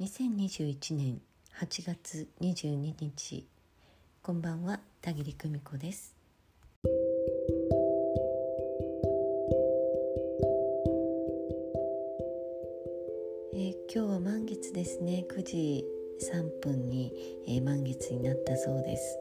2021年8月22日こんばんは田切久美子です。えー、今日は満月ですね。9時3分に、えー、満月になったそうです、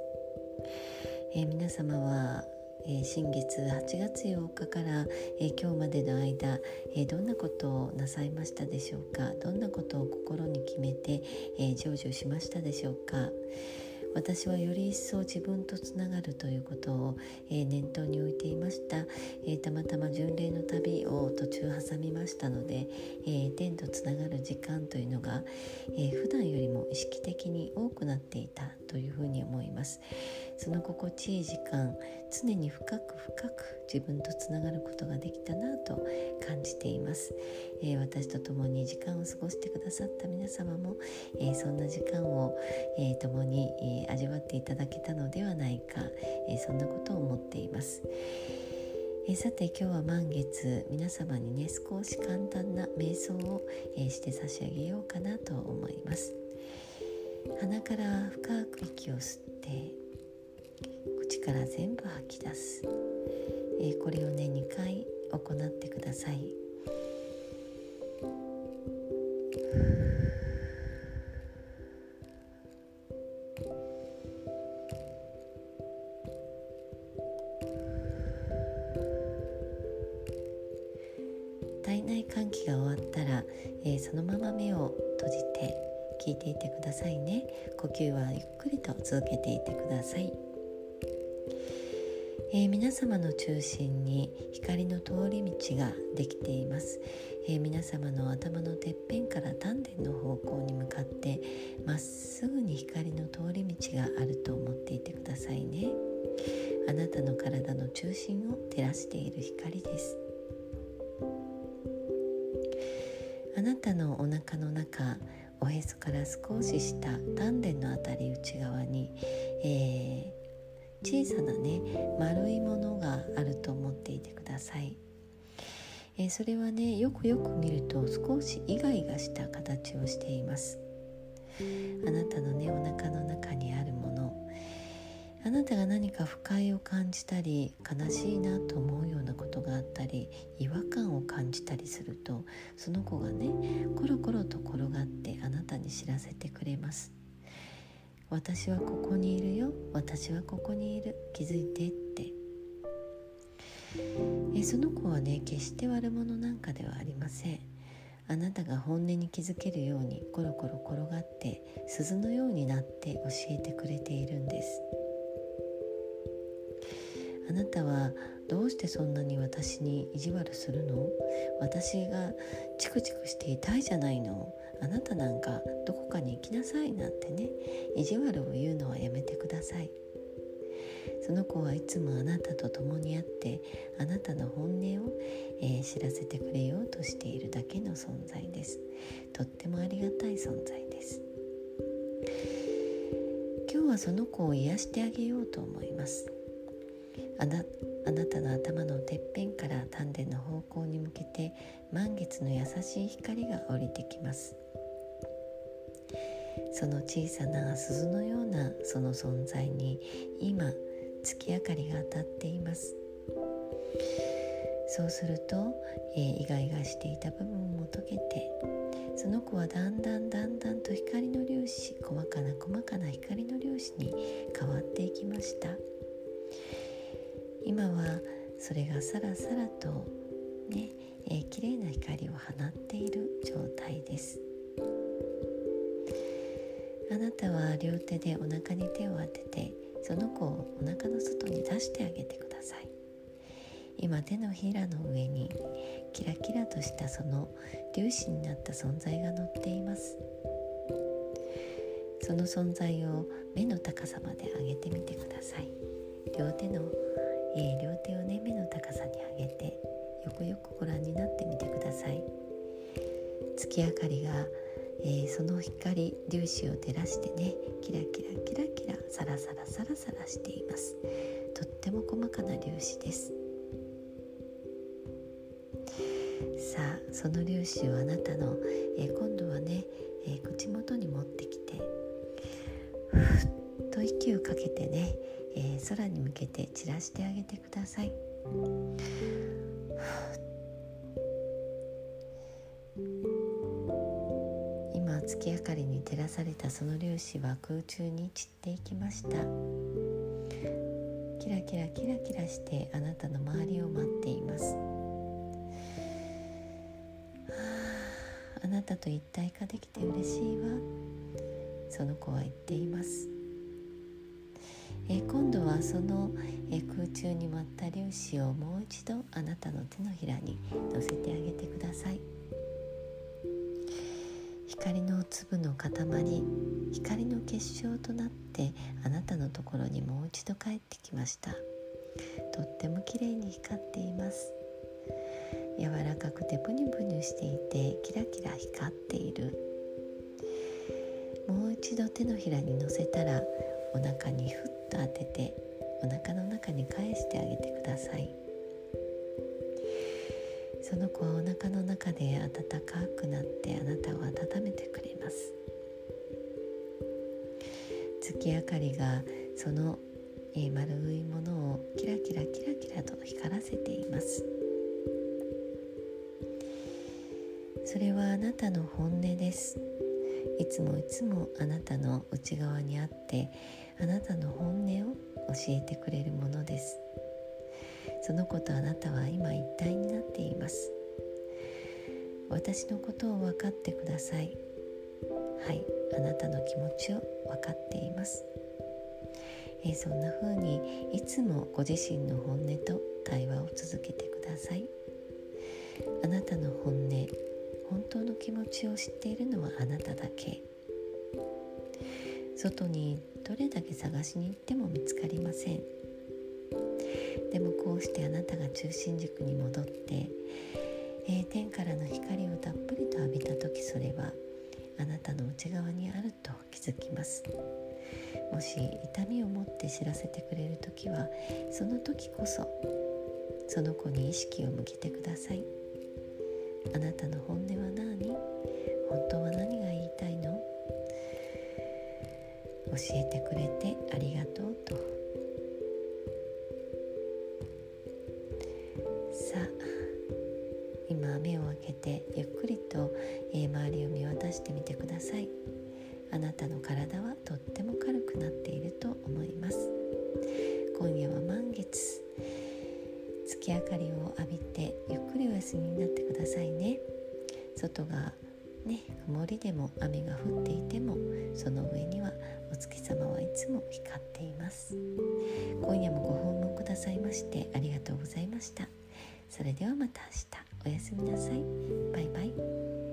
えー、皆様はえ、新月8月8日から、え、今日までの間、え、どんなことをなさいましたでしょうか？どんなことを心に決めて、え成就しましたでしょうか？私はより一層自分とつながるということを、え念頭に置いていました、えたまたま巡礼の旅を途中挟みましたので、え天とつながる時間というのが、え普段意識的に多くなっていたというふうに思います。その心地いい時間常に深く深く自分とつながることができたなと感じています、えー、私と共に時間を過ごしてくださった皆様も、えー、そんな時間を、えー、共に、え味わっていただけたのではないか、えそんなことを思っています。えさて今日は満月皆様にね少し簡単な瞑想を、えして差し上げようかなと思います。鼻から深く息を吸って口から全部吐き出す、えー、これをね2回行ってください。体内換気が終わったら、えー、そのまま目を閉じて聞いていてくださいね。呼吸はゆっくりと続けていてください。えー、皆様の中心に光の通り道ができています、えー、皆様の頭のてっぺんから丹田の方向に向かってまっすぐに光の通り道があると思っていてくださいね。あなたの体の中心を照らしている光です。あなたのお腹の中おへそから少し下丹田のあたり内側に、えー小さなね丸いものがあると思っていてください、えー、それはねよくよく見ると少しイガイガした形をしています。あなたのねお腹の中にあるものあなたが何か不快を感じたり悲しいなと思うようなことがあったり違和感を感じたりするとその子がねコロコロと転がってあなたに知らせてくれます。私はここにいるよ。私はここにいる。気づいてって。えその子はね決して悪者なんかではありません。あなたが本音に気づけるようにコロコロ転がって鈴のようになって教えてくれているんです。あなたはどうしてそんなに私に意地悪するの？私がチクチクして痛いじゃないの。あなたなんかどこかに行きなさいなんてね。意地悪を言うのはやめてください。その子はいつもあなたと共にあってあなたの本音を、えー、知らせてくれようとしているだけの存在です。とってもありがたい存在です。今日はその子を癒してあげようと思います。あなあなたの頭のてっぺんから丹田の方向に向けて満月の優しい光が降りてきます。その小さな鈴のようなその存在に今月明かりが当たっています。そうすると、えー、イガイガしていた部分も溶けてその子はだんだんだんだんと光の粒子細かな細かな光の粒子に変わっていきました。今はそれがさらさらとね、えー、綺麗な光を放っている状態です。あなたは両手でお腹に手を当ててその子をお腹の外に出してあげてください。今手のひらの上にキラキラとしたその粒子になった存在が乗っています。その存在を目の高さまで上げてみてください。両手のえー、両手をね目の高さに上げてよくよくご覧になってみてください。月明かりが、えー、その光粒子を照らしてねキラキラキラキラサラサラサラサラしています。とっても細かな粒子です。さあその粒子をあなたの、えー、今度はね、え口元に持ってきてふっと息をかけてね、えー、空に向けて散らしてあげてください。今月明かりに照らされたその粒子は空中に散っていきました。キラキラキラキラしてあなたの周りを待っています。あなたと一体化できて嬉しいわ。その子は言っています。え今度はその、え空中に舞った粒子をもう一度あなたの手のひらに乗せてあげてください。光の粒の塊光の結晶となってあなたのところにもう一度帰ってきました。とっても綺麗に光っています。柔らかくてプニプニしていてキラキラ光っている。もう一度手のひらに乗せたらお腹にふっと当ててお腹の中に返してあげてください。その子はお腹の中で暖かくなってあなたを温めてくれます。月明かりがその、え丸いものをキラキラキラキラと光らせています。それはあなたの本音です。いつもいつもあなたの内側にあってあなたの本音を教えてくれるものです。その子とあなたは今一体になっています。私のことを分かってください。はいあなたの気持ちを分かっています、え、そんな風にいつもご自身の本音と対話を続けてください。あなたの本音本当の気持ちを知っているのはあなただけ。外にどれだけ探しに行っても見つかりません。でもこうしてあなたが中心軸に戻って、えー、天からの光をたっぷりと浴びた時それはあなたの内側にあると気づきます。もし痛みを持って知らせてくれる時はその時こそその子に意識を向けてください。あなたの本音は何？本当は何が言いたいの？教えてくれて。でも雨が降っていてもその上にはお月様はいつも光っています。今夜もご訪問くださいましてありがとうございました。それではまた明日。おやすみなさい。バイバイ。